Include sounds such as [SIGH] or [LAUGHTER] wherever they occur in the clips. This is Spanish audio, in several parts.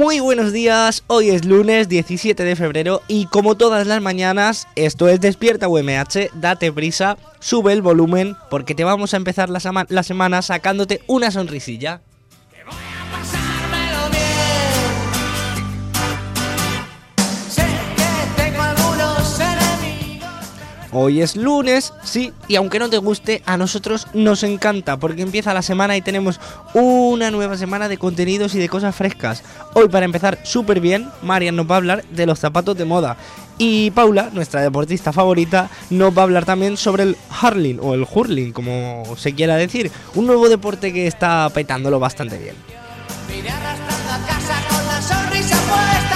Muy buenos días, hoy es lunes 17 de febrero y como todas las mañanas, esto es Despierta UMH, date prisa, sube el volumen porque te vamos a empezar la, la semana sacándote una sonrisilla. Hoy es lunes, sí, y aunque no te guste, a nosotros nos encanta porque empieza la semana y tenemos una nueva semana de contenidos y de cosas frescas. Hoy para empezar súper bien, Marian nos va a hablar de los zapatos de moda. Y Paula, nuestra deportista favorita, nos va a hablar también sobre el hurling o el hurling, como se quiera decir, un nuevo deporte que está petándolo bastante bien. Arrastrando a casa con la sonrisa puesta.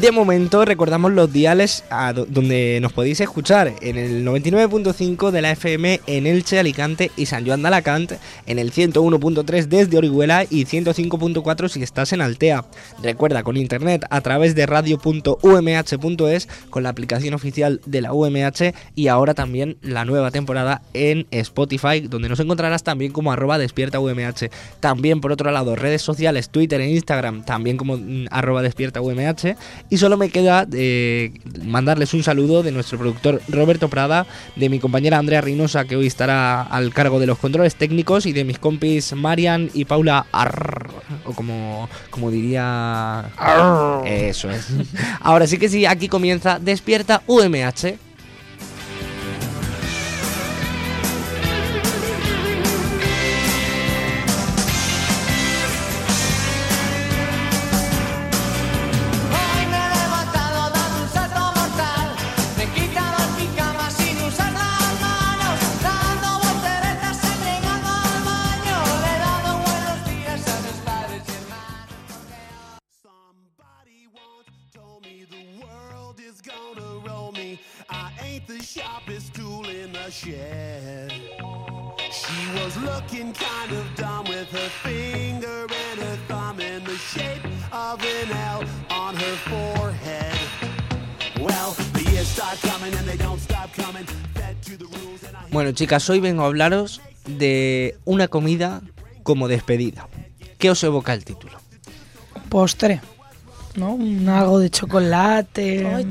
De momento recordamos los diales donde nos podéis escuchar en el 99.5 de la FM en Elche, Alicante y San Joan de Alacant, en el 101.3 desde Orihuela y 105.4 si estás en Altea. Recuerda con internet a través de radio.umh.es con la aplicación oficial de la UMH y ahora también la nueva temporada en Spotify donde nos encontrarás también como arroba despierta. También por otro lado redes sociales, Twitter e Instagram también como mm, arroba despierta y solo me queda eh, mandarles un saludo de nuestro productor Roberto Prada, de mi compañera Andrea Reynosa que hoy estará al cargo de los controles técnicos y de mis compis Marian y Paula Arr, o como, como diría... Eso es. Ahora sí que sí, aquí comienza Despierta UMH. The sharpest tool in the shed. She was looking kind of dumb with her finger and her thumb in the shape of an L on her forehead. Well, the years start coming and they don't stop coming. Fed to the rules and I Bueno chicas, hoy vengo a hablaros de una comida como despedida. ¿Qué os evoca el título? postre, ¿no? Un algo de chocolate. Ay, mm.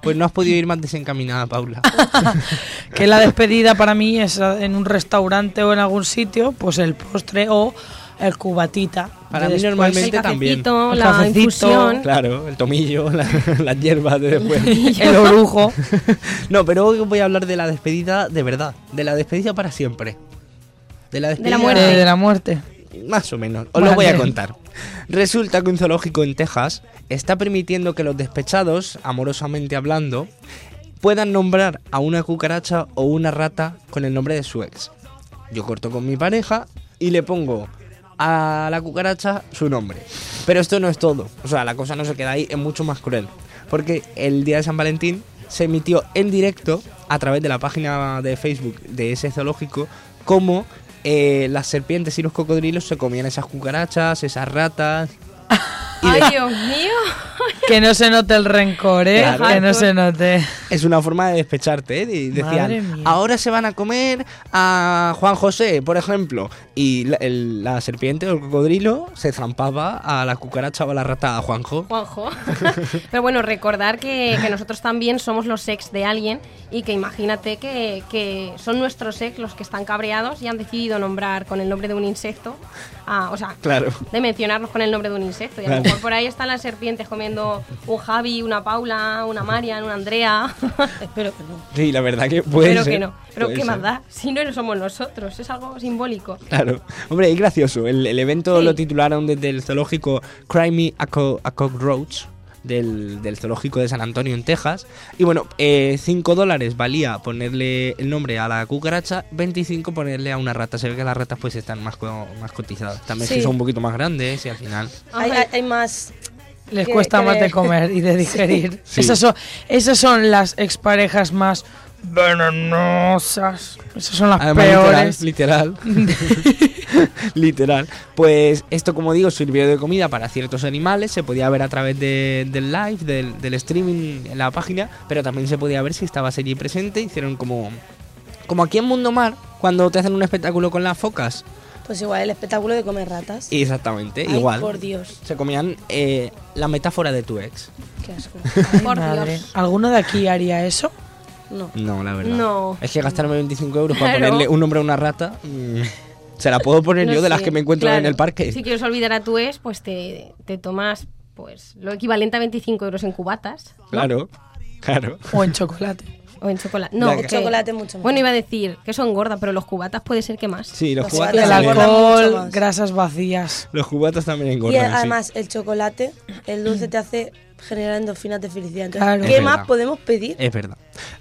Pues no has podido ir más desencaminada, Paula. [LAUGHS] Que la despedida para mí es en un restaurante o en algún sitio, pues el postre o el cubatita. Para de mí después. normalmente El también. El la cafecito, infusión. Claro, el tomillo, la- las hierbas de después. El [LAUGHS] orujo. [LAUGHS] No, pero hoy os voy a hablar de la despedida de verdad. De la despedida para siempre. De la despedida... muerte. de, de la muerte. Más o menos. Os lo voy a contar. Resulta que un zoológico en Texas está permitiendo que los despechados, amorosamente hablando, puedan nombrar a una cucaracha o una rata con el nombre de su ex. Yo corto con mi pareja y le pongo a la cucaracha su nombre. Pero esto no es todo. O sea, la cosa no se queda ahí, es mucho más cruel. Porque el día de San Valentín se emitió en directo a través de la página de Facebook de ese zoológico cómo eh, las serpientes y los cocodrilos se comían esas cucarachas, esas ratas. [LAUGHS] [LAUGHS] Ay, Dios mío. [LAUGHS] Que no se note el rencor, ¿eh? Claro. Que no se note. Es una forma de despecharte, ¿eh? Y decían, mía. ahora se van a comer a Juan José, por ejemplo. Y la, el- la serpiente o el cocodrilo se zampaba a la cucaracha o a la rata a Juanjo. Juanjo. [LAUGHS] Pero bueno, recordar que, que nosotros también somos los ex de alguien y que imagínate que, que son nuestros ex los que están cabreados y han decidido nombrar con el nombre de un insecto. a- o sea, Claro. de mencionarnos con el nombre de un insecto. Y Claro. Mejor por ahí están las serpientes comiendo un Javi, una Paula, una Marian, una Andrea. [LAUGHS] Espero que no. Sí, la verdad que puede Pero ser. que no. Pero ¿qué más da? Si no somos nosotros, es algo simbólico. Claro. Hombre, es gracioso. El, el evento Sí. lo titularon desde el zoológico Cry Me a, Co- a Cockroach. Del, del zoológico de San Antonio en Texas y bueno 5 dólares valía ponerle el nombre a la cucaracha 25 ponerle a una rata se ve que las ratas pues están más, co- más cotizadas también Sí. que son un poquito más grandes y al final Hay, hay- hay más. Les que- cuesta que más de comer y de [LAUGHS] digerir. Sí. Esas, son, esas son las exparejas más venenosas. Esas son las Además, peores. literal, literal. [LAUGHS] literal. Pues esto, como digo, sirvió de comida para ciertos animales. Se podía ver a través de- del live, del, del streaming en la página, pero también se podía ver si estaba allí presente. Hicieron como, como aquí en Mundo Mar, cuando te hacen un espectáculo con las focas. Pues igual, el espectáculo de comer ratas. Exactamente, Ay, igual. por Dios. Se comían eh, la metáfora de tu ex. Qué asco. Ay, [LAUGHS] Por madre. Dios. ¿Alguno de aquí haría eso? No. No, la verdad. No. Es que gastarme 25 euros para Claro. ponerle un nombre a una rata. mm, se la puedo poner No yo de las que me encuentro claro. en el parque. Si quieres olvidar a tu ex, pues te, te tomas pues lo equivalente a 25 euros en cubatas. ¿no? Claro, claro. ¿O en chocolate? O en chocolate. No, Chocolate mucho más. Bueno, iba a decir que son gordas, pero los cubatas puede ser que más. Sí, los Los cubatas, Y el alcohol, grasas vacías. Los cubatas también Y engordan. sí. además, el chocolate, el dulce te hace generar endorfinas de felicidad. Entonces, Claro. ¿qué Es más verdad. podemos pedir? Es verdad.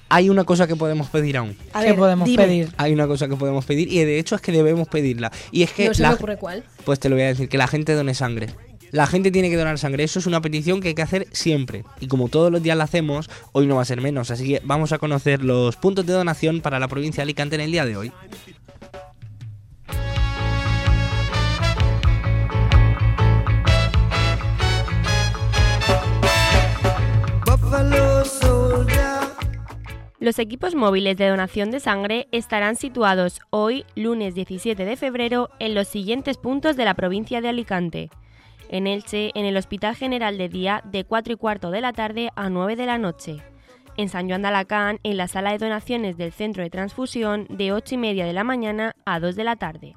Hay una cosa que podemos pedir aún. A ¿Qué ver, podemos dime. pedir? Hay una cosa que podemos pedir y de hecho es que debemos pedirla. Y es que no se la- me ocurre cuál. pues te lo voy a decir, que la gente done sangre. La gente tiene que donar sangre. Eso es una petición que hay que hacer siempre. Y como todos los días la hacemos, hoy no va a ser menos. Así que vamos a conocer los puntos de donación para la provincia de Alicante en el día de hoy. Los equipos móviles de donación de sangre estarán situados hoy, lunes 17 de febrero, en los siguientes puntos de la provincia de Alicante. En Elche, en el Hospital General de Día, de 4 y cuarto de la tarde a 9 de la noche. En San Joan de Alacant, en la sala de donaciones del Centro de Transfusión, de 8 y media de la mañana a 2 de la tarde.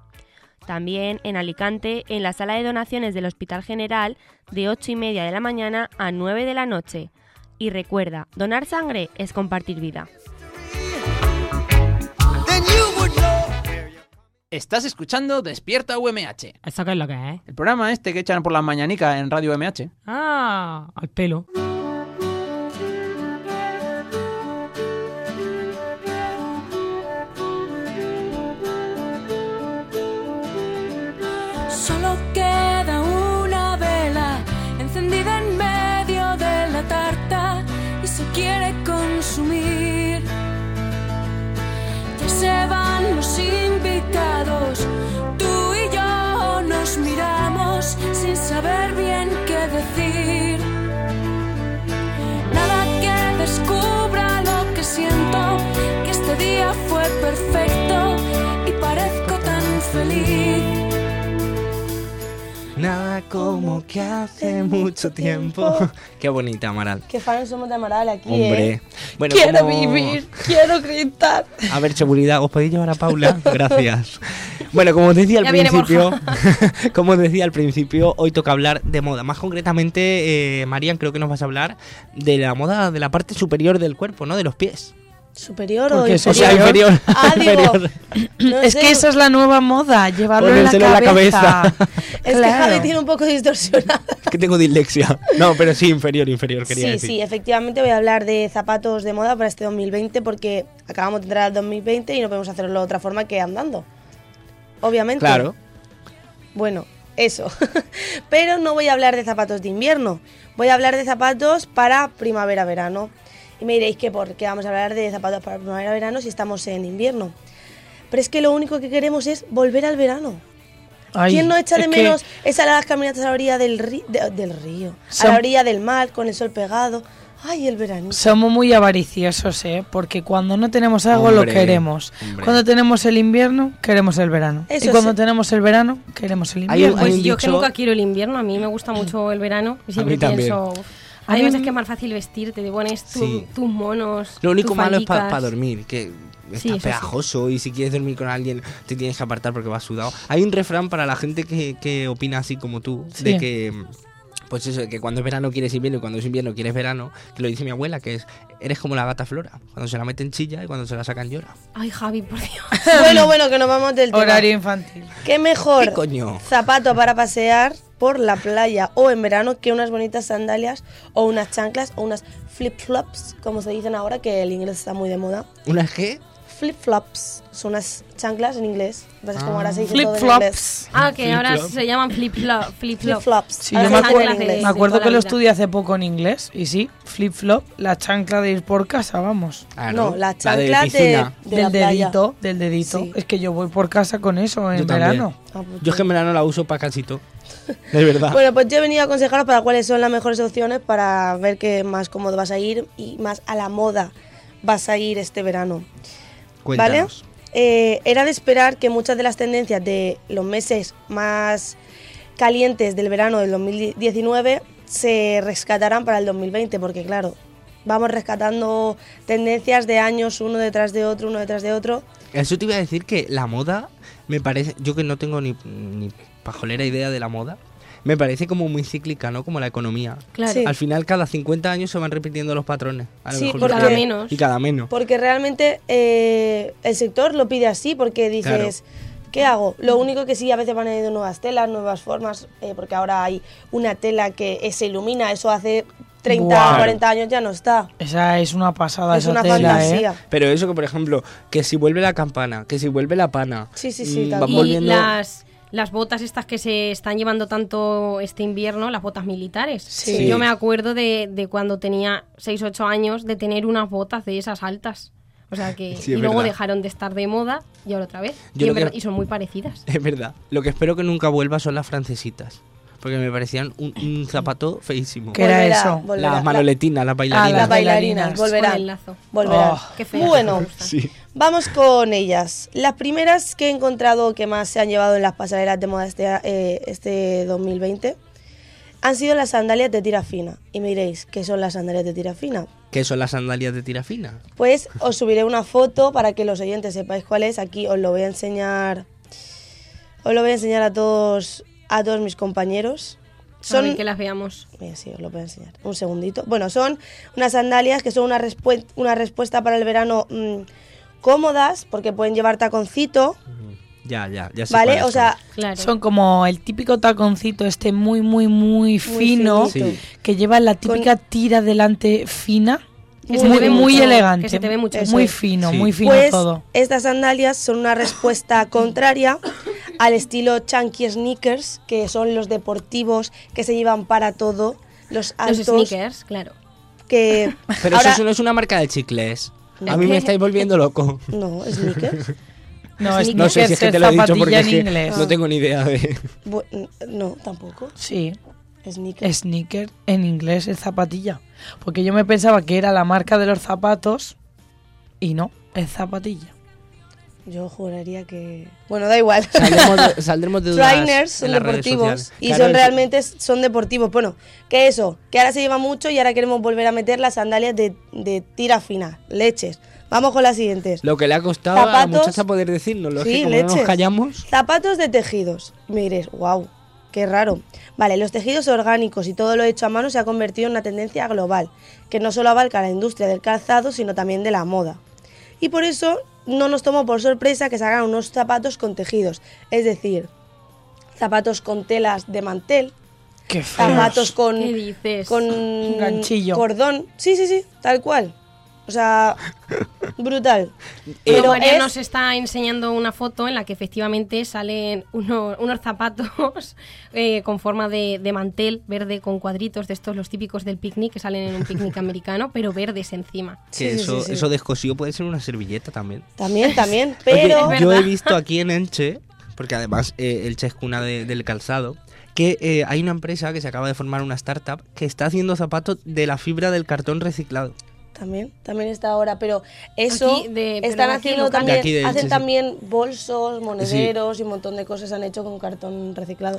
También en Alicante, en la sala de donaciones del Hospital General, de 8 y media de la mañana a 9 de la noche. Y recuerda, donar sangre es compartir vida. Estás escuchando Despierta UMH, ¿Eso qué es lo que es? el programa este que echan por las mañanicas en Radio UMH. Ah, al pelo. Nada como que hace mucho tiempo. [LAUGHS] Qué bonita, Amaral. Qué fans somos de Amaral aquí, Hombre. ¿eh? Bueno, Quiero como- vivir, quiero gritar. A ver, seguridad, ¿os podéis llevar a Paula? [LAUGHS] Gracias. Bueno, como os decía al Ya principio, [LAUGHS] como os decía al principio, hoy toca hablar de moda. Más concretamente, eh, Marian, creo que nos vas a hablar de la moda de la parte superior del cuerpo, ¿no? De los pies. ¿Superior o O sea, inferior? inferior. Ah, digo, no es sé. que esa es la nueva moda, llevarlo en la Ponérselo en la cabeza. Es que. Javi tiene un poco distorsionada. Es que tengo dislexia. No, pero sí, inferior, inferior, quería Sí, decir. sí, efectivamente voy a hablar de zapatos de moda para este 2020 porque acabamos de entrar al 2020 y no podemos hacerlo de otra forma que andando. Obviamente. Claro. Bueno, eso. [LAUGHS] Pero no voy a hablar de zapatos de invierno. Voy a hablar de zapatos para primavera-verano. Y me diréis que por qué vamos a hablar de zapatos para primavera-verano si estamos en invierno. Pero es que lo único que queremos es volver al verano. Ay, ¿Quién no echa de es que menos esas las caminatas a la orilla del, de- del río? A la orilla del mar, con el sol pegado. Ay, el verano. Somos muy avariciosos, ¿eh? Porque cuando no tenemos algo lo Hombre, queremos. hombre. Cuando tenemos el invierno, queremos el verano. Eso y cuando sí. tenemos el verano, queremos el invierno. hay Pues yo que dicho- nunca quiero el invierno, a mí me gusta mucho el verano y siempre mí también. pienso... "Uf, A Hay veces que es más fácil vestirte, te pones tu- Sí. tus monos. Lo único tus malo es para dormir, que está sí. pegajoso y si quieres dormir con alguien te tienes que apartar porque vas sudado. Hay un refrán para la gente que, que opina así como tú, de que Pues eso, que cuando es verano quieres invierno y cuando es invierno quieres verano, que lo dice mi abuela, que es eres como la gata flora. Cuando se la meten chilla y cuando se la sacan llora. Ay, Javi, por Dios. [LAUGHS] bueno, bueno, que nos vamos del tema. Horario infantil. ¿Qué mejor ¿Qué coño? zapato para pasear por la playa o en verano que unas bonitas sandalias o unas chanclas o unas flip-flops, como se dicen ahora, que el inglés está muy de moda. ¿Una qué? Flip-flops son unas chanclas en inglés. Es como ahora se dice todo en inglés. Flip-flops. Ah, que ahora se llaman flip-flop. Flip-flop. Flip-flops. Sí, yo se me acuerdo, me que lo estudié hace poco en inglés. Y sí, flip-flop, la chancla de ir por casa, vamos. Ah, No, la chancla de, piscina. de la del playa. dedito, del dedito. Sí. Es que yo voy por casa con eso en Yo verano. Ah, pues Yo es que en verano la uso para casito. [LAUGHS] De verdad. Bueno, pues yo he venido a aconsejaros para cuáles son las mejores opciones para ver qué más cómodo vas a ir y más a la moda vas a ir este verano. Cuéntanos. ¿Vale? Eh, era de esperar que muchas de las tendencias de los meses más calientes del verano del 2019 se rescataran para el 2020, porque claro, vamos rescatando tendencias de años uno detrás de otro, uno detrás de otro. Eso te iba a decir que la moda me parece, yo que no tengo ni, ni pajolera idea de la moda, me parece como muy cíclica, ¿no? Como la economía. Claro. Sí. Al final cada 50 años se van repitiendo los patrones. A lo Sí, mejor porque- cada- menos. Y cada menos. Porque realmente eh, el sector lo pide así, porque dices, ¿qué hago? Lo único que sí, a veces van añadiendo nuevas telas, nuevas formas, eh, porque ahora hay una tela que se ilumina, eso hace 30, Buah. 40 años ya no está. Esa es una pasada es esa una tela, fantasía. ¿eh? Pero eso que, por ejemplo, que si vuelve la campana, que si vuelve la pana. Sí, sí, sí, mm, van volviendo... las, las botas estas que se están llevando tanto este invierno, las botas militares. Sí. Yo me acuerdo de, de cuando tenía 6 8 años de tener unas botas de esas altas. O sea que Sí, y luego verdad. dejaron de estar de moda y ahora otra vez. Yo y, lo en que- verdad- y son muy parecidas. Es verdad. Lo que espero que nunca vuelva son las francesitas. Porque me parecían un, un zapato feísimo. ¿Qué era Volverá, eso? volverá. Las manoletinas, las bailarinas. Ah, Las bailarinas, volverán. Con el lazo. Volverán. Oh, Qué feas, bueno. Sí. vamos con ellas. Las primeras que he encontrado que más se han llevado en las pasarelas de moda este, eh, este 2020 han sido las sandalias de tira fina. Y me diréis, ¿qué son las sandalias de tira fina? ¿Qué son las sandalias de tira fina? Pues os subiré una foto para que los oyentes sepáis cuál es. Aquí os lo voy a enseñar. Os lo voy a enseñar a todos a todos mis compañeros. Son que las veamos. Mira, sí, os lo voy a enseñar. Un segundito. Bueno, son unas sandalias que son una, una respuesta para el verano mm, cómodas, porque pueden llevar taconcito, Ya, ya, ya sé ¿vale? O sea, Claro. Son como el típico taconcito este muy, muy, muy fino, que lleva la típica tira delante fina, Que se muy, te ve muy elegante, que se te ve mucho. muy fino, Sí. muy fino pues todo. estas sandalias son una respuesta [LAUGHS] contraria al estilo chunky sneakers, que son los deportivos que se llevan para todo, los Los altos, sneakers, claro. que [LAUGHS] Pero ahora- eso no es una marca de chicles. A mí me estáis volviendo loco. No, sneakers. [LAUGHS] No, es No sé si es que te lo he dicho porque es que no tengo ni idea de... Bu- no, tampoco. Sí, Sneakers. sneaker en inglés es zapatilla. Porque yo me pensaba que era la marca de los zapatos y no, es zapatilla. Yo juraría que... Bueno, da igual. Saldremos de, [LAUGHS] saldremos de dudas Trainers son en las redes deportivos y Claro, son realmente son deportivos. Bueno, que eso, que ahora se lleva mucho y ahora queremos volver a meter las sandalias de, de tira fina, leches. Vamos con las siguientes. Lo que le ha costado a la muchacha poder decirnos, lo Sí, que como no nos leches. callamos... Zapatos de tejidos. Me diréis, wow, qué raro. Vale, los tejidos orgánicos y todo lo hecho a mano se ha convertido en una tendencia global, que no solo abarca la industria del calzado, sino también de la moda. Y por eso no nos tomó por sorpresa que sacaran unos zapatos con tejidos, es decir, zapatos con telas de mantel, Qué zapatos con, ¿Qué dices? con Ganchillo. cordón. Sí, sí, sí, tal cual. O sea, brutal. [LAUGHS] Pero María es- nos está enseñando una foto en la que efectivamente salen uno- unos zapatos [LAUGHS] eh, con forma de, de mantel verde con cuadritos de estos, los típicos del picnic que salen en un picnic [LAUGHS] americano, pero verdes encima. Sí, Que sí, eso, sí, sí. eso descosido puede ser una servilleta también. También, también, pero... Yo he visto aquí en Elche, porque además eh, Elche es cuna de- del calzado, que eh, hay una empresa que se acaba de formar una startup que está haciendo zapatos de la fibra del cartón reciclado. También, también está ahora, pero eso Aquí de- pero están de aquí haciendo local. también, De aquí de Elche, hacen sí. también bolsos, monederos y un montón de cosas han hecho con cartón reciclado.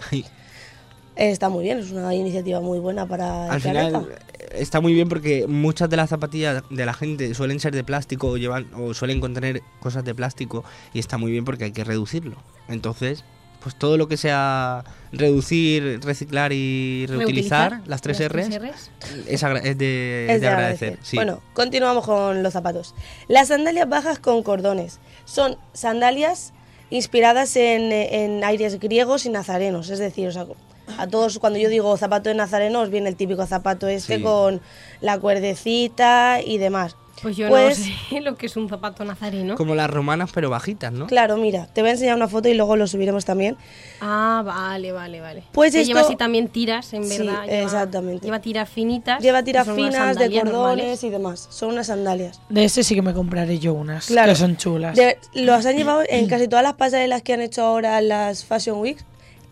Está muy bien, es una iniciativa muy buena para el al final planeta. está muy bien porque muchas de las zapatillas de la gente suelen ser de plástico o, llevan, o suelen contener cosas de plástico y está muy bien porque hay que reducirlo. Entonces, pues todo lo que sea reducir, reciclar y reutilizar, Reutilizar, las tres las R's, es, de, Es de agradecer. sí. Bueno, continuamos con los zapatos. Las sandalias bajas con cordones. Son sandalias inspiradas en, en aires griegos y nazarenos. Es decir, o sea, a todos cuando yo digo zapato de nazareno os viene el típico zapato este Sí. con la cuerdecita y demás. Pues yo Pues- no sé [LAUGHS] lo que es un zapato nazareno. Como las romanas, pero bajitas, ¿no? Claro, mira, te voy a enseñar una foto y luego lo subiremos también. Ah, vale, vale, vale. Pues que lleva esto- así también tiras, en Sí, verdad. lleva- exactamente. Lleva tiras finitas. Lleva tiras finas de cordones normales. y demás. Son unas sandalias. De ese sí que me compraré yo unas, Claro. que son chulas. De- los han llevado en casi todas las pasarelas que han hecho ahora las Fashion Weeks.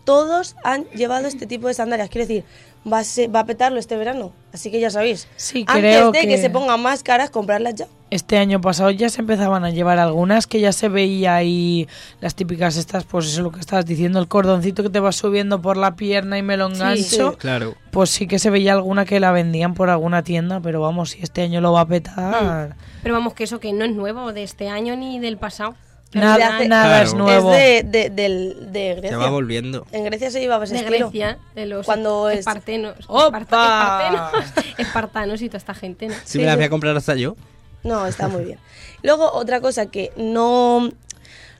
Todos han llevado este tipo de sandalias. Quiero decir, va a, ser- va a petarlo este verano. Así que ya sabéis. Sí, Antes creo de que... que- se pongan más caras, comprarlas ya. Este año pasado ya se empezaban a llevar algunas que ya se veía ahí las típicas estas, pues eso es lo que estabas diciendo, el cordoncito que te va subiendo por la pierna y me lo engancho. sí. Claro. Pues sí que se veía alguna que la vendían por alguna tienda, pero vamos, si este año lo va a petar. Pero vamos, que eso que no es nuevo de este año ni del pasado. Nada, de hace- nada Claro. es nuevo. Es de, de, del- de Grecia. Se va volviendo. En Grecia se llevaba ese De estilo. Grecia, de los Cuando es- espartenos, espartanos, [LAUGHS] espartanos y toda esta gente, ¿no? Si Sí, me las voy a comprar hasta yo. No, está muy bien. Luego, otra cosa que no,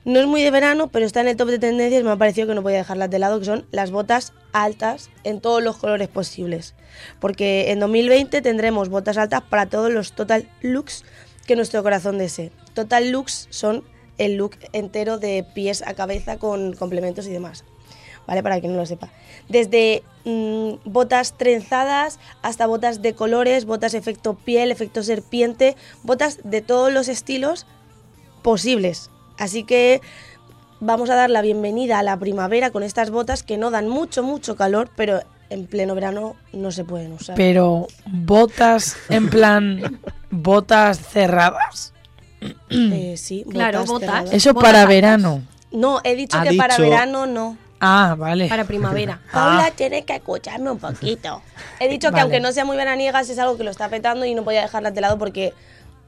no es muy de verano, pero está en el top de tendencias, me ha parecido que no podía dejarlas de lado, que son las botas altas en todos los colores posibles. Porque en 2020 tendremos botas altas para todos los total looks que nuestro corazón desee. Total looks son el look entero de pies a cabeza con complementos y demás. ¿vale? Para quien no lo sepa. Desde mm, botas trenzadas hasta botas de colores, botas efecto piel, efecto serpiente, botas de todos los estilos posibles. Así que vamos a dar la bienvenida a la primavera con estas botas que no dan mucho, mucho calor, pero en pleno verano no se pueden usar. Pero botas en plan botas cerradas. Eh, sí, [CLEARS THROAT] Claro, botas. cerradas. Eso Botas para altas. verano. No, he dicho Ha que para verano no. Ah, vale. Para primavera. [LAUGHS] Paula, tienes que escucharme un poquito. He dicho que Vale. aunque no sea muy veraniegas, es algo que lo está petando y no podía dejarlas de lado porque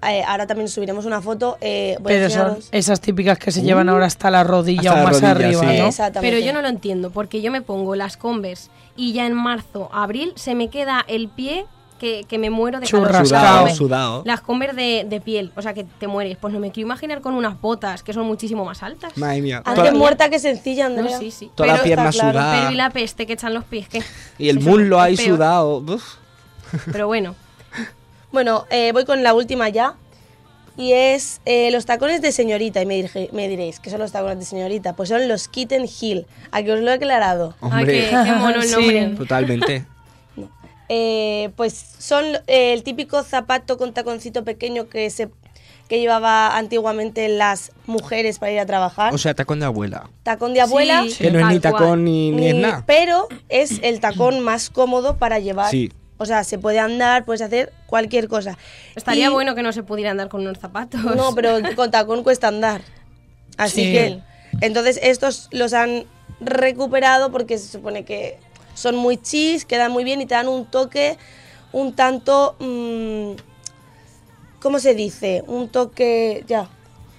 eh, ahora también subiremos una foto. eh, voy a Pero son esas típicas que se llevan ahora hasta la rodilla Hasta o la más rodilla, arriba, sí. ¿no? Exactamente. Pero yo no lo entiendo, porque yo me pongo las Converse y ya en marzo, abril, se me queda el pie que, que me muero de calor. Churrascao. Las Sudado, Converse- sudado. Las Converse de, de piel, o sea que te mueres. Pues no me quiero imaginar con unas botas que son muchísimo más altas. Madre mía. Antes Toda- muerta que sencilla, No, Andrea. sí, sí. Toda la Pero- pierna está claro. sudada. Pero y la peste que echan los pies, ¿qué? Y el Eso muslo ahí sudado. uf. Pero bueno, [LAUGHS] Bueno, eh, voy con la última ya. Y es eh, los tacones de señorita. Y me, dirige- me diréis, ¿qué son los tacones de señorita? Pues son los Kitten Heel. A que os lo he aclarado. Hombre, qué, qué mono el [LAUGHS] Sí. nombre. totalmente. Eh, pues son eh, el típico zapato con taconcito pequeño que se que llevaba antiguamente las mujeres para ir a trabajar. O sea, tacón de abuela. tacón de abuela. Sí, Que no es ni tacón ni, ni es nada. Pero es el tacón más cómodo para llevar. Sí. O sea, se puede andar, puedes hacer cualquier cosa. Estaría Y- bueno que no se pudiera andar con unos zapatos. No, pero [LAUGHS] con tacón cuesta andar. Así Sí. que. Entonces, estos los han recuperado porque se supone que son muy chis, quedan muy bien y te dan un toque un tanto. mm, ¿Cómo se dice? Un toque. Ya.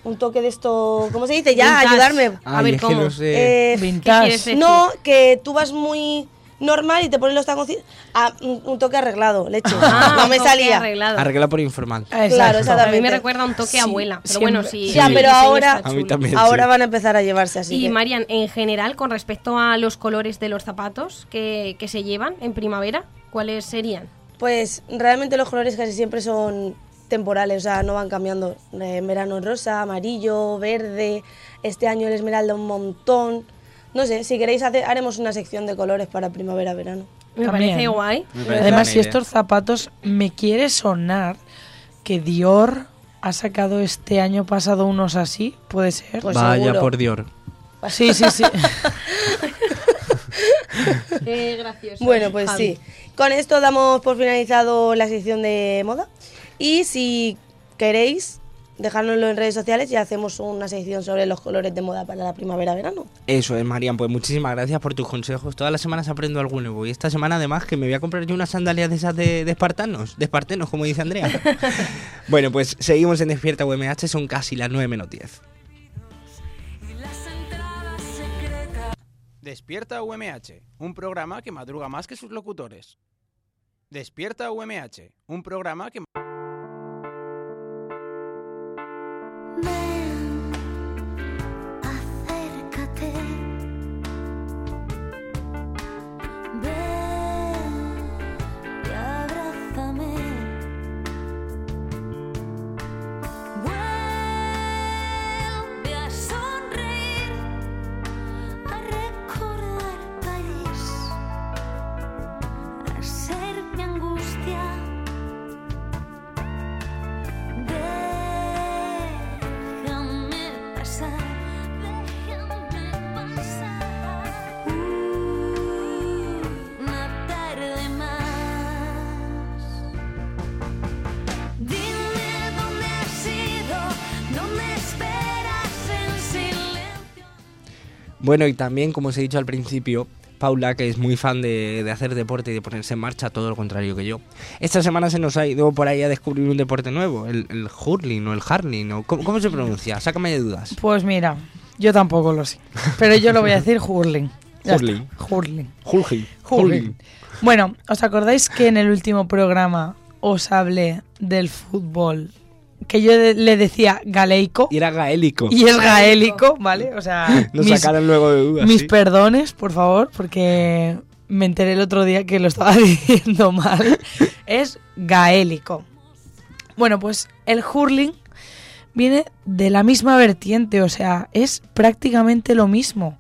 Un toque de esto. ¿Cómo se dice? Ya, Vintage. ayudarme. A ver, es que ¿cómo? no sé. Eh, no, que tú vas muy normal y te pones los taconcitos. Ah, un, un toque arreglado, leche. [LAUGHS] Ah, no me salía. arreglado. Arregla por informal. Exacto. Claro, A mí exactamente. me recuerda un toque Sí, abuela. Pero siempre. bueno, sí. Ya, pero ahora- está A mí chulo. también. Ahora sí. van a empezar a llevarse así. Y que- Marian, en general, con respecto a los colores de los zapatos que, que se llevan en primavera, ¿cuáles serían? Pues realmente los colores casi siempre son temporales, o sea, no van cambiando. Eh, En verano rosa, amarillo, verde, este año el esmeralda un montón. No sé, si queréis hacer, haremos una sección de colores para primavera-verano. Me También. parece guay. Me parece Además, buena si idea. estos zapatos me quiere sonar que Dior ha sacado este año pasado unos así, puede ser. Pues Vaya seguro. por Dior. sí, sí, sí. [LAUGHS] Qué gracioso. Bueno, pues Javi. sí. Con esto damos por finalizado la sección de moda. Y si queréis, dejárnoslo en redes sociales y hacemos una sección sobre los colores de moda para la primavera-verano. Eso es, Marian. Pues muchísimas gracias por tus consejos. Todas las semanas aprendo algo nuevo. Y esta semana, además, que me voy a comprar yo unas sandalias de esas de, de espartanos, de espartenos, como dice Andrea. [LAUGHS] bueno, pues seguimos en Despierta UMH. Son casi las 9 menos 10. Y las entradas secretas Despierta UMH, un programa que madruga más que sus locutores. Despierta UMH, un programa que... Bueno, y también, como os he dicho al principio, Paula, que es muy fan de, de hacer deporte y de ponerse en marcha, todo lo contrario que yo. Esta semana se nos ha ido por ahí a descubrir un deporte nuevo, el, el hurling o el harling, o ¿cómo, cómo se pronuncia? Sácame de dudas. Pues mira, yo tampoco lo sé. Pero yo lo voy a decir hurling. Hurling. Hurling. Hurling. Hurling. Bueno, ¿os acordáis que en el último programa os hablé del fútbol? Que yo le decía galeico Y era gaélico. y es gaélico, ¿vale? O sea, [LAUGHS] mis, sacaron luego de dudas. mis sí. perdones, por favor, porque me enteré el otro día que lo estaba [LAUGHS] diciendo mal. Es gaélico. Bueno, pues el hurling viene de la misma vertiente, o sea, es prácticamente lo mismo.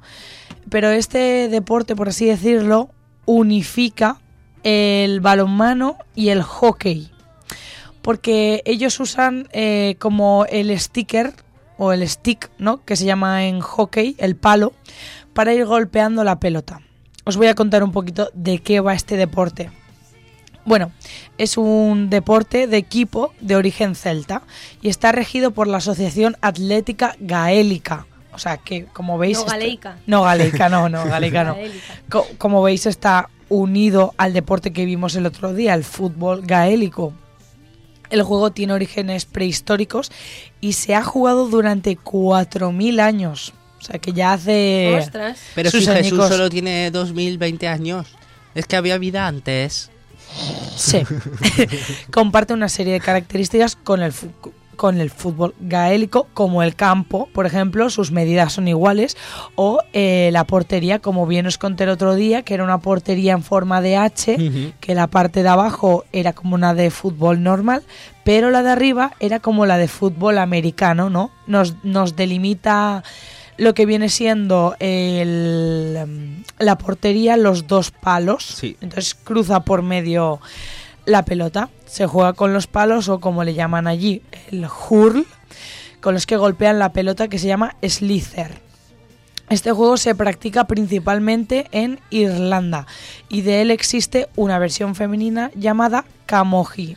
Pero este deporte, por así decirlo, unifica el balonmano y el hockey. Porque ellos usan eh, como el sticker o el stick, ¿no? Que se llama en hockey, el palo, para ir golpeando la pelota. Os voy a contar un poquito de qué va este deporte. Bueno, es un deporte de equipo de origen celta y está regido por la Asociación Atlética Gaélica. O sea que, como veis... No, está- galeica. No, galeica, no, no, galeica no. Co- como veis está unido al deporte que vimos el otro día, el fútbol gaélico. El juego tiene orígenes prehistóricos y se ha jugado durante 4.000 años. O sea que ya hace... Ostras. Pero si Jesús añicos. solo tiene 2020 años. Es que había vida antes. Sí. [LAUGHS] Comparte una serie de características con el, con el fútbol gaélico, como el campo, por ejemplo, sus medidas son iguales, o eh, la portería, como bien os conté el otro día, que era una portería en forma de H, que la parte de abajo era como una de fútbol normal, pero la de arriba era como la de fútbol americano, ¿no? Nos, nos delimita lo que viene siendo el, la portería, los dos palos. Sí. Entonces cruza por medio la pelota. Se juega con los palos o como le llaman allí, el hurl, con los que golpean la pelota que se llama slither. Este juego se practica principalmente en Irlanda y de él existe una versión femenina llamada camogie.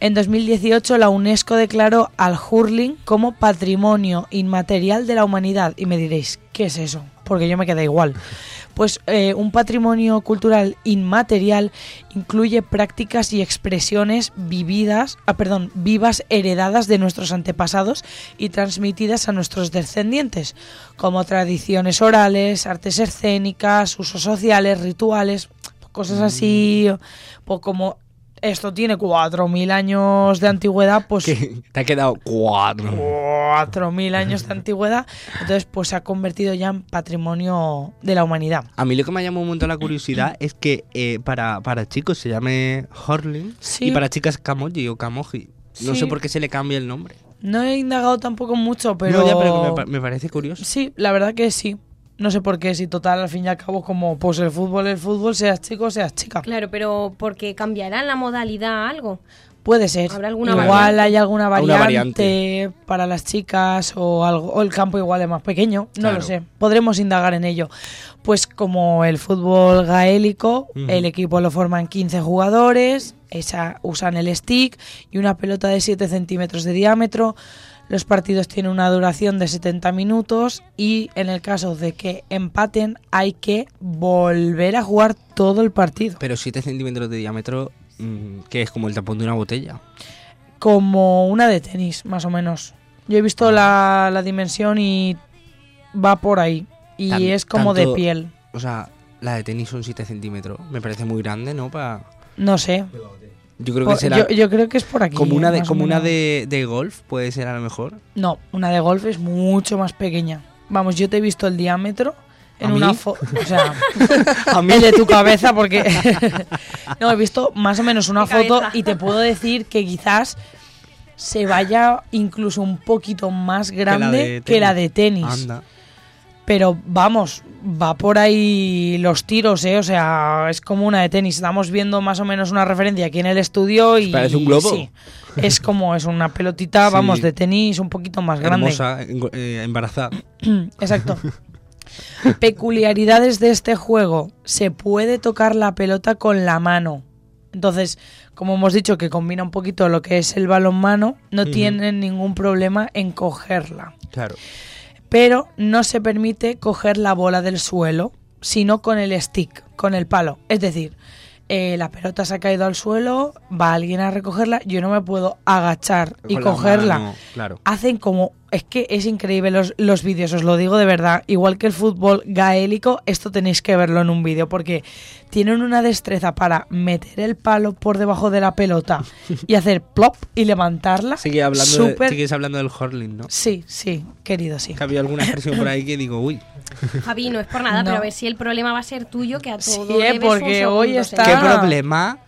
En 2018 la UNESCO declaró al hurling como patrimonio inmaterial de la humanidad y me diréis, ¿qué es eso? Porque yo me quedé igual. Pues eh, un patrimonio cultural inmaterial incluye prácticas y expresiones vividas, ah, perdón, vivas heredadas de nuestros antepasados y transmitidas a nuestros descendientes, como tradiciones orales, artes escénicas, usos sociales, rituales, cosas así, pues como esto tiene 4.000 años de antigüedad, pues [LAUGHS] te ha quedado cuatro. 4.000 años de antigüedad, entonces pues se ha convertido ya en patrimonio de la humanidad. A mí lo que me llamó un montón la curiosidad es que eh, para, para chicos se llame hurling Sí. y para chicas camoji o camoji. No Sí. sé por qué se le cambia el nombre. No he indagado tampoco mucho, pero... No, ya, pero me parece curioso. Sí, la verdad que sí. No sé por qué, si total, al fin y al cabo, como pues el fútbol, el fútbol, seas chico, seas chica. Claro, pero porque cambiará la modalidad algo. Puede ser. ¿Habrá alguna igual variante? hay alguna variante, variante. para las chicas o algo, o el campo igual es más pequeño, no Claro. lo sé. Podremos indagar en ello. Pues como el fútbol gaélico, el equipo lo forman 15 jugadores, esa, usan el stick y una pelota de 7 centímetros de diámetro. Los partidos tienen una duración de 70 minutos y en el caso de que empaten hay que volver a jugar todo el partido. Pero 7 centímetros de diámetro, mm, que es como el tapón de una botella. como una de tenis, más o menos. Yo he visto la, la dimensión y va por ahí. y Tan- es como de piel. O sea, la de tenis son 7 centímetros. Me parece muy grande, ¿no? Para... No sé. Yo creo que será yo, yo creo que es por aquí. como una de, como una de, de golf, puede ser a lo mejor. No, una de golf es mucho más pequeña. Vamos, yo te he visto el diámetro en ¿A una mí? foto. [LAUGHS] O sea, A mí. el de tu cabeza, porque. [LAUGHS] no, he visto más o menos una Mi foto cabeza. y te puedo decir que quizás se vaya incluso un poquito más grande que la de tenis. Anda. Pero vamos, va por ahí los tiros, ¿eh? O sea, es como una de tenis. Estamos viendo más o menos una referencia aquí en el estudio y. Parece un globo. Sí. Es como, es una pelotita, [LAUGHS] Sí. vamos, de tenis un poquito más grande. Hermosa, eh, embarazada. [CLEARS THROAT] Exacto. Peculiaridades de este juego. Se puede tocar la pelota con la mano. Entonces, como hemos dicho que combina un poquito lo que es el balonmano, no tienen ningún problema en cogerla. Claro. Pero no se permite coger la bola del suelo, sino con el stick, con el palo. Es decir, eh, la pelota se ha caído al suelo, va alguien a recogerla, yo no me puedo agachar y Con cogerla mano, claro. hacen como es que es increíble los, los vídeos, os lo digo de verdad. Igual que el fútbol gaélico, esto tenéis que verlo en un vídeo porque tienen una destreza para meter el palo por debajo de la pelota y [LAUGHS] hacer plop y levantarla. Sigue hablando de- Súper- sigues hablando del hurling, ¿no? Sí, sí, querido, sí. Había alguna expresión por ahí que digo, uy, Javi, no es por nada, No. pero a ver si el problema va a ser tuyo, que a todo Sí, un porque segundo, hoy está- ¿qué problema?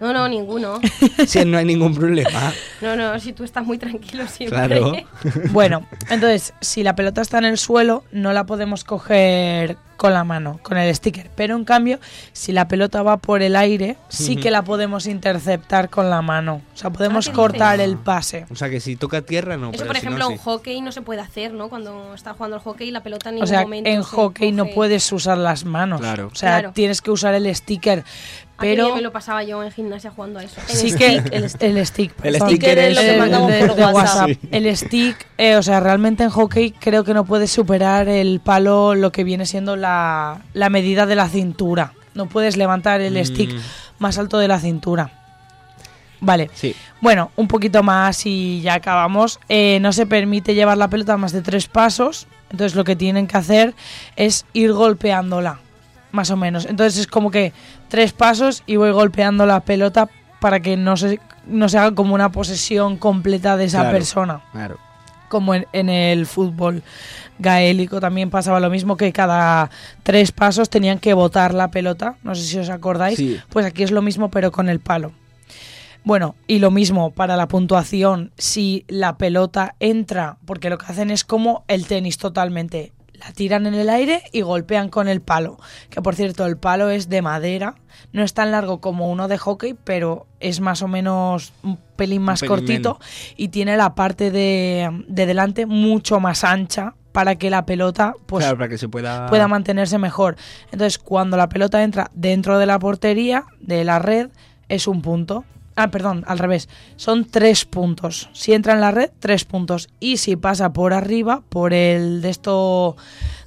No, no, ninguno. [LAUGHS] Si no hay ningún problema. No, no, si tú estás muy tranquilo siempre. Claro. [LAUGHS] Bueno, entonces, si la pelota está en el suelo, no la podemos coger con la mano, con el sticker. Pero en cambio, si la pelota va por el aire, sí que la podemos interceptar con la mano. O sea, podemos Ah, ¿qué cortar dices? el pase. O sea que si toca tierra, no. Eso, pero por si no, ejemplo, sí. en hockey no se puede hacer, ¿no? Cuando está jugando al hockey, la pelota en O ningún sea, momento en se hockey no puedes usar las manos. Claro. O sea, Claro. tienes que usar el sticker. Ah, Pero me lo pasaba yo en gimnasia jugando a eso. sí que el, el stick. El perdón. sticker es lo que El mandamos de- por de WhatsApp. Sí. El stick, eh, o sea, realmente en hockey creo que no puedes superar el palo, lo que viene siendo la, la medida de la cintura. No puedes levantar el Mm. stick más alto de la cintura. Vale. Sí. Bueno, un poquito más y ya acabamos. Eh, no se permite llevar la pelota más de tres pasos. Entonces lo que tienen que hacer es ir golpeándola. Más o menos. Entonces es como que tres pasos y voy golpeando la pelota para que no se, no se haga como una posesión completa de esa Claro. persona. Claro. Como en, en el fútbol gaélico también pasaba lo mismo que cada tres pasos tenían que botar la pelota. No sé si os acordáis. Sí. Pues aquí es lo mismo pero con el palo. Bueno, y lo mismo para la puntuación, si la pelota entra, porque lo que hacen es como el tenis totalmente, la tiran en el aire y golpean con el palo, que por cierto el palo es de madera, no es tan largo como uno de hockey, pero es más o menos un pelín más pelín cortito y tiene la parte de, de delante mucho más ancha para que la pelota pues claro, para que se pueda. pueda mantenerse mejor. Entonces, cuando la pelota entra dentro de la portería, de la red, es un punto. Ah, perdón, al revés. Son tres puntos. Si entra en la red, tres puntos. Y si pasa por arriba, por el de esto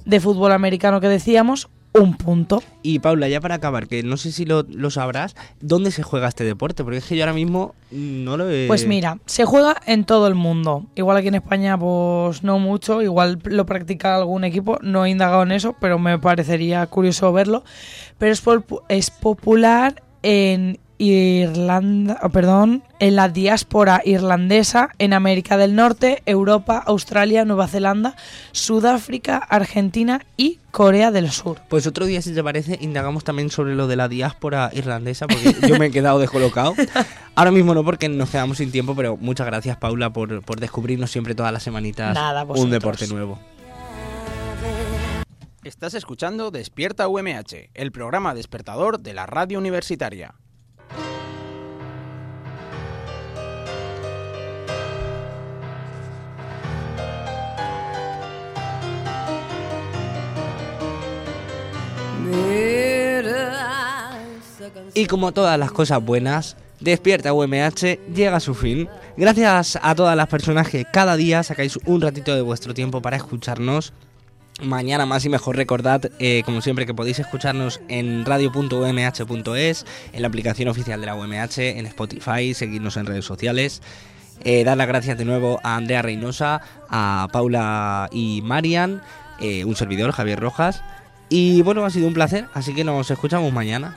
de fútbol americano que decíamos, un punto. Y Paula, ya para acabar, que no sé si lo, lo sabrás, ¿dónde se juega este deporte? Porque es que yo ahora mismo no lo he. Pues mira, se juega en todo el mundo. Igual aquí en España, pues no mucho. Igual lo practica algún equipo. No he indagado en eso, pero me parecería curioso verlo. Pero es, pol- es popular en Irlanda, oh, perdón, en la diáspora irlandesa, en América del Norte, Europa, Australia, Nueva Zelanda, Sudáfrica, Argentina y Corea del Sur. Pues otro día, si te parece, indagamos también sobre lo de la diáspora irlandesa, porque [LAUGHS] yo me he quedado descolocado. [LAUGHS] Ahora mismo no, porque nos quedamos sin tiempo, pero muchas gracias, Paula, por, por descubrirnos siempre todas las semanitas Nada, un deporte nuevo. Estás escuchando Despierta UMH, el programa despertador de la radio universitaria. Y como todas las cosas buenas, Despierta UMH llega a su fin. Gracias a todas las personas que cada día sacáis un ratito de vuestro tiempo para escucharnos. Mañana más y mejor recordad, eh, como siempre, que podéis escucharnos en radio.umh.es, en la aplicación oficial de la UMH, en Spotify, seguirnos en redes sociales. Eh, dar las gracias de nuevo a Andrea Reynosa, a Paula y Marian, eh, un servidor, Javier Rojas. Y bueno, ha sido un placer, así que nos escuchamos mañana.